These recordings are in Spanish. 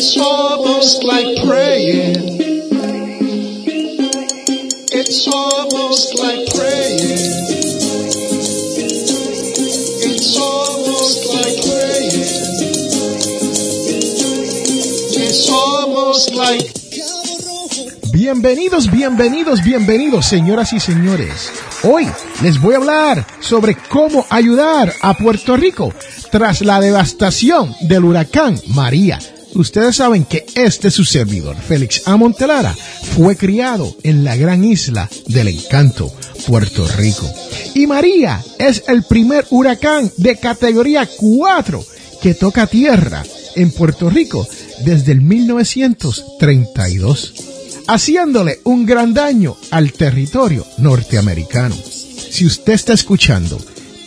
It's almost like praying. It's almost like praying. It's almost like praying. It's almost like Bienvenidos, bienvenidos, bienvenidos, señoras y señores. Hoy les voy a hablar sobre cómo ayudar a Puerto Rico tras la devastación del huracán María. Ustedes saben que este su servidor, Félix A. Montelara, fue criado en la gran isla del encanto, Puerto Rico. Y María es el primer huracán de categoría 4 que toca tierra en Puerto Rico desde el 1932 haciéndole un gran daño al territorio norteamericano. Si usted está escuchando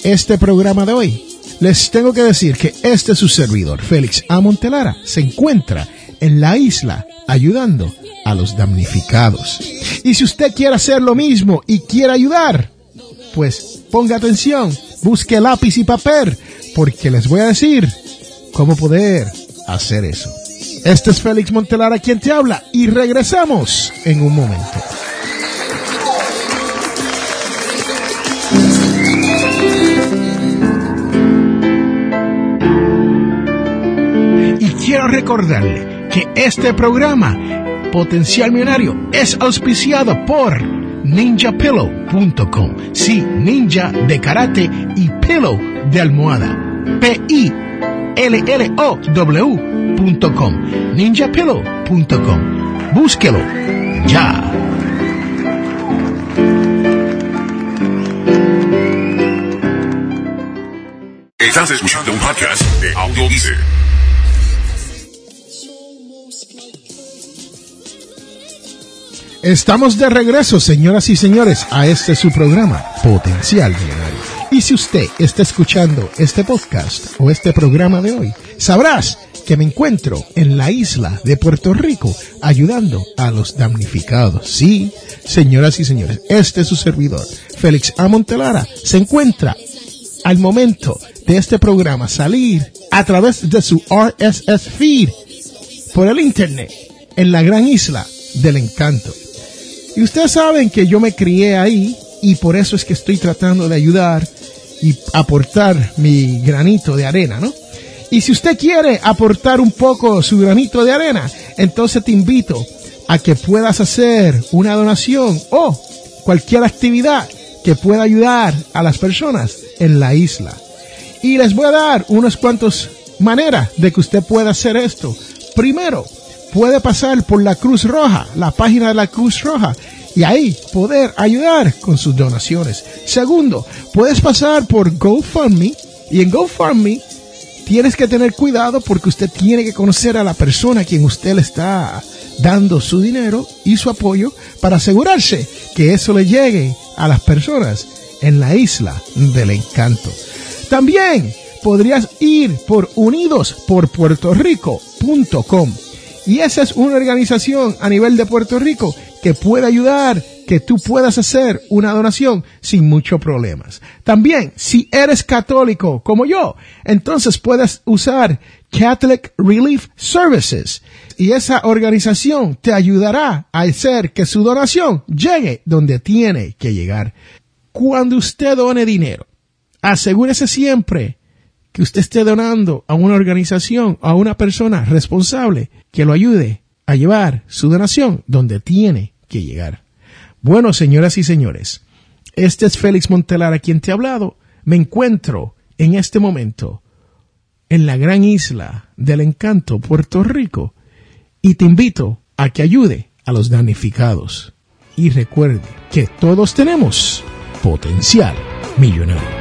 este programa de hoy, les tengo que decir que este su servidor, Félix A. Montelara, se encuentra en la isla ayudando a los damnificados. Y si usted quiere hacer lo mismo y quiere ayudar, pues ponga atención, busque lápiz y papel, porque les voy a decir cómo poder hacer eso. Este es Félix Montelara quien te habla y regresamos en un momento. Quiero recordarle que este programa, Potencial Millonario, es auspiciado por ninjapillow.com. Sí, ninja de karate y pillow de almohada. P-I L-L-O-W.com. ninjapillow.com. Búsquelo ya. Estás escuchando un podcast de Audio. Estamos de regreso, señoras y señores, a este su programa, Potencial Millonario. Y si usted está escuchando este podcast o este programa de hoy, sabrás que me encuentro en la isla de Puerto Rico ayudando a los damnificados. Sí, señoras y señores, este es su servidor, Félix A. Montelara, se encuentra al momento de este programa salir a través de su RSS feed por el internet en la gran isla del encanto. Y ustedes saben que yo me crié ahí y por eso es que estoy tratando de ayudar y aportar mi granito de arena, ¿no? Y si usted quiere aportar un poco su granito de arena, entonces te invito a que puedas hacer una donación o cualquier actividad que pueda ayudar a las personas en la isla. Y les voy a dar unas cuantas maneras de que usted pueda hacer esto. Primero, puede pasar por la Cruz Roja, la página de la Cruz Roja, y ahí poder ayudar con sus donaciones. Segundo, puedes pasar por GoFundMe y en GoFundMe tienes que tener cuidado porque usted tiene que conocer a la persona a quien usted le está dando su dinero y su apoyo para asegurarse que eso le llegue a las personas en la isla del encanto. También podrías ir por unidosporpuertorico.com y esa es una organización a nivel de Puerto Rico que puede ayudar que tú puedas hacer una donación sin muchos problemas. También, si eres católico como yo, entonces puedes usar Catholic Relief Services y esa organización te ayudará a hacer que su donación llegue donde tiene que llegar. Cuando usted done dinero, asegúrese siempre que usted esté donando a una organización, a una persona responsable que lo ayude a llevar su donación donde tiene que llegar. Bueno, señoras y señores, este es Félix Montelar a quien te ha hablado. Me encuentro en este momento en la gran isla del encanto, Puerto Rico, y te invito a que ayude a los damnificados. Y recuerde que todos tenemos potencial millonario.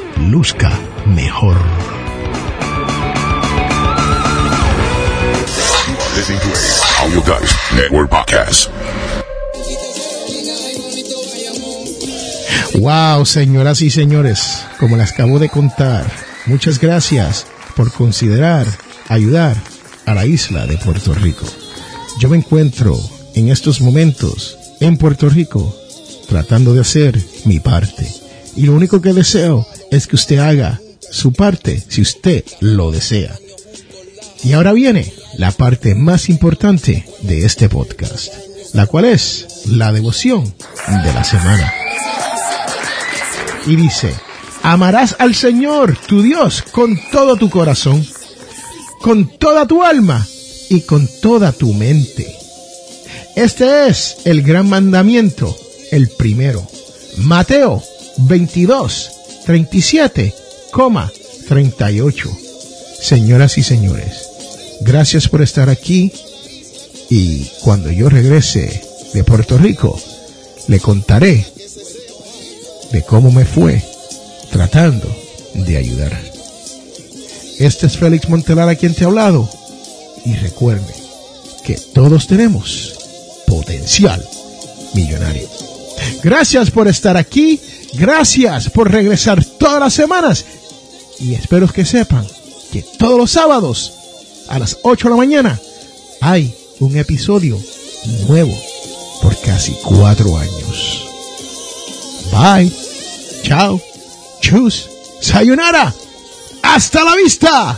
luzca mejor. Wow, señoras y señores, como les acabo de contar, muchas gracias por considerar ayudar a la isla de Puerto Rico. Yo me encuentro en estos momentos en Puerto Rico tratando de hacer mi parte. Y lo único que deseo es que usted haga su parte si usted lo desea. Y ahora viene la parte más importante de este podcast, la cual es la devoción de la semana. Y dice, amarás al Señor, tu Dios, con todo tu corazón, con toda tu alma y con toda tu mente. Este es el gran mandamiento, el primero. Mateo 22, 37, 38. Señoras y señores, gracias por estar aquí y cuando yo regrese de Puerto Rico, le contaré de cómo me fue tratando de ayudar. Este es Félix Montelar a quien te ha hablado y recuerde que todos tenemos potencial millonario. Gracias por estar aquí, gracias por regresar todas las semanas y espero que sepan que todos los sábados a las 8 de la mañana hay un episodio nuevo por casi cuatro años. Bye, chao, chus, sayonara, hasta la vista.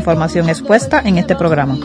información expuesta en este programa.